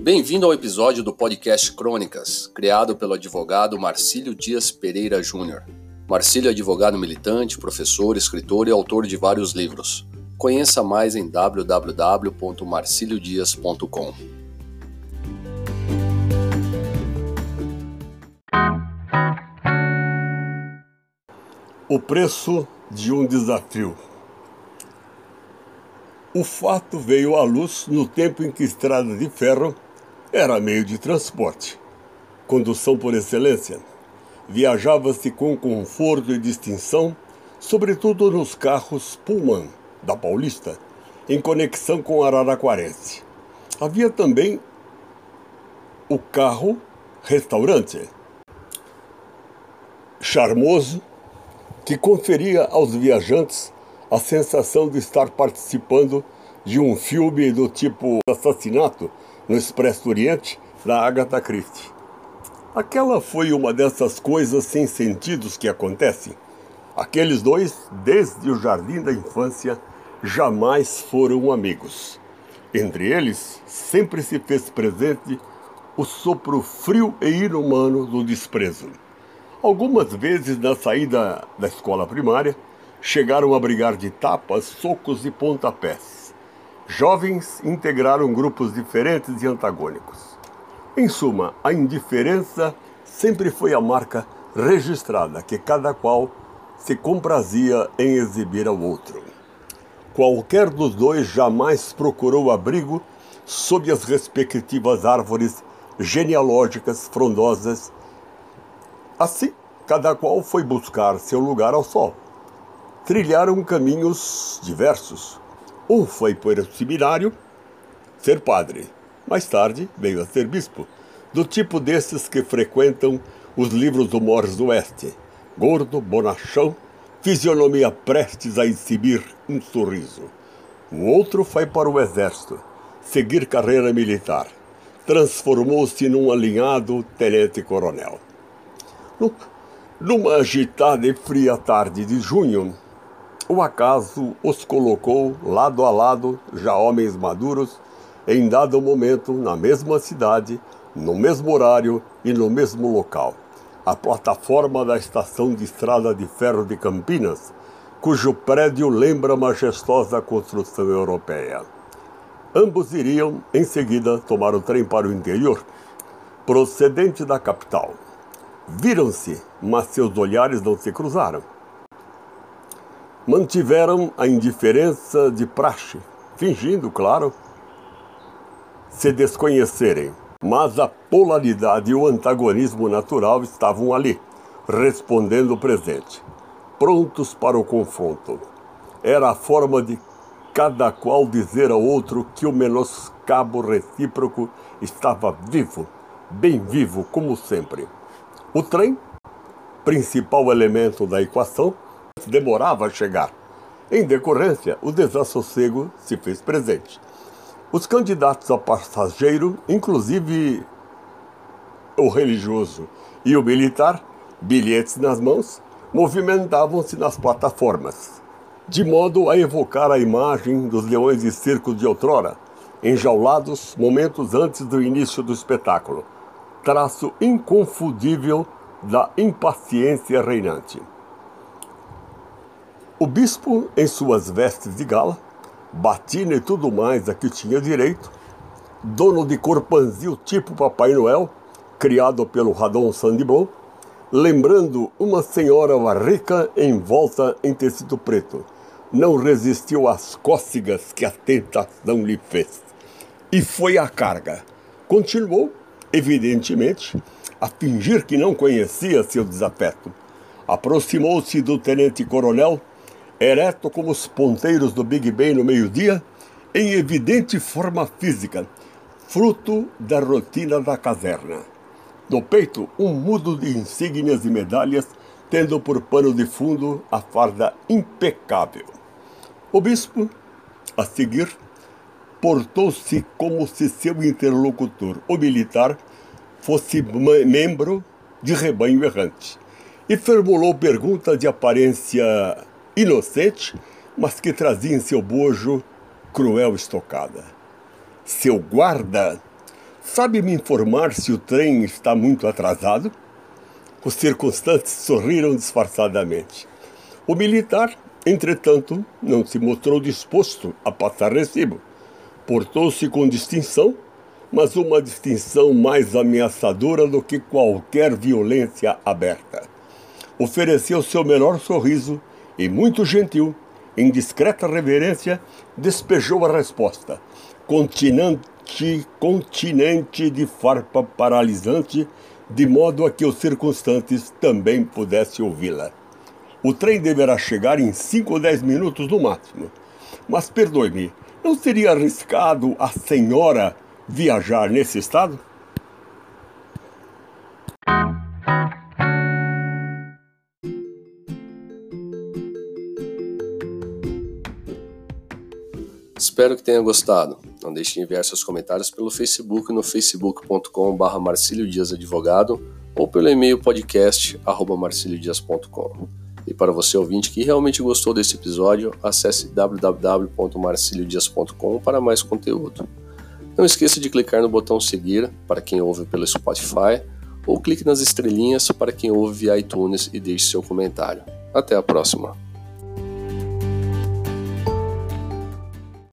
Bem-vindo ao episódio do podcast Crônicas, criado pelo advogado Marcílio Dias Pereira Júnior. Marcílio é advogado militante, professor, escritor e autor de vários livros. Conheça mais em www.marciliodias.com. O preço de um desafio. O fato veio à luz no tempo em que estrada de ferro era meio de transporte, condução por excelência. Viajava-se com conforto e distinção, sobretudo nos carros Pullman da Paulista, em conexão com Araraquarense. Havia também o carro restaurante, charmoso, que conferia aos viajantes a sensação de estar participando de um filme do tipo Assassinato no Expresso Oriente, da Agatha Christie. Aquela foi uma dessas coisas sem sentidos que acontecem. Aqueles dois, desde o jardim da infância, jamais foram amigos. Entre eles, sempre se fez presente o sopro frio e inumano do desprezo. Algumas vezes, na saída da escola primária, chegaram a brigar de tapas, socos e pontapés Jovens integraram grupos diferentes e antagônicos. Em suma, a indiferença sempre foi a marca registrada que cada qual se comprazia em exibir ao outro. Qualquer dos dois jamais procurou abrigo sob as respectivas árvores genealógicas frondosas. Assim, cada qual foi buscar seu lugar ao sol. Trilharam caminhos diversos, um foi para o seminário ser padre. Mais tarde veio a ser bispo, do tipo desses que frequentam os livros do Morris do Oeste. Gordo, bonachão, fisionomia prestes a exibir um sorriso. Um outro foi para o exército, seguir carreira militar. Transformou-se num alinhado tenente-coronel. Numa agitada e fria tarde de junho, o acaso os colocou lado a lado, já homens maduros, em dado momento, na mesma cidade, no mesmo horário e no mesmo local. A plataforma da estação de estrada de ferro de Campinas, cujo prédio lembra a majestosa construção europeia. Ambos iriam, em seguida, tomar o trem para o interior, procedente da capital. Viram-se, mas seus olhares não se cruzaram mantiveram a indiferença de praxe, fingindo, claro, se desconhecerem. Mas a polaridade e o antagonismo natural estavam ali, respondendo o presente, prontos para o confronto. Era a forma de cada qual dizer ao outro que o menoscabo recíproco estava vivo, bem vivo, como sempre. O trem, principal elemento da equação, demorava a chegar. Em decorrência, o desassossego se fez presente. Os candidatos a passageiro, inclusive o religioso e o militar, bilhetes nas mãos, movimentavam-se nas plataformas, de modo a evocar a imagem dos leões de circo de outrora, enjaulados momentos antes do início do espetáculo, traço inconfundível da impaciência reinante. O bispo, em suas vestes de gala, batina e tudo mais a que tinha direito, dono de corpanzil tipo Papai Noel, criado pelo Radon Sandibon, lembrando uma senhora rica envolta em tecido preto, não resistiu às cócegas que a tentação lhe fez. E foi à carga. Continuou, evidentemente, a fingir que não conhecia seu desafeto. Aproximou-se do tenente-coronel ereto como os ponteiros do Big Ben no meio-dia, em evidente forma física, fruto da rotina da caserna. No peito, um mudo de insígnias e medalhas, tendo por pano de fundo a farda impecável. O bispo, a seguir, portou-se como se seu interlocutor, o militar, fosse membro de rebanho errante e formulou pergunta de aparência inocente, mas que trazia em seu bojo cruel estocada. Seu guarda Sabe me informar se o trem está muito atrasado? Os circunstantes sorriram disfarçadamente. O militar, entretanto, não se mostrou disposto a passar recibo. Portou-se com distinção, mas uma distinção mais ameaçadora do que qualquer violência aberta. Ofereceu seu melhor sorriso e, muito gentil, em discreta reverência, despejou a resposta, continente, continente de farpa paralisante, de modo a que os circunstantes também pudessem ouvi-la. O trem deverá chegar em 5 ou 10 minutos no máximo. Mas perdoe-me, não seria arriscado a senhora viajar nesse estado? Espero que tenha gostado. Não deixe de enviar seus comentários pelo Facebook no facebook.com.br Marcílio Dias Advogado ou pelo e-mail podcast.marciliodias.com. E para você ouvinte que realmente gostou desse episódio, acesse www.marciliodias.com para mais conteúdo. Não esqueça de clicar no botão seguir para quem ouve pelo Spotify ou clique nas estrelinhas para quem ouve via iTunes e deixe seu comentário. Até a próxima!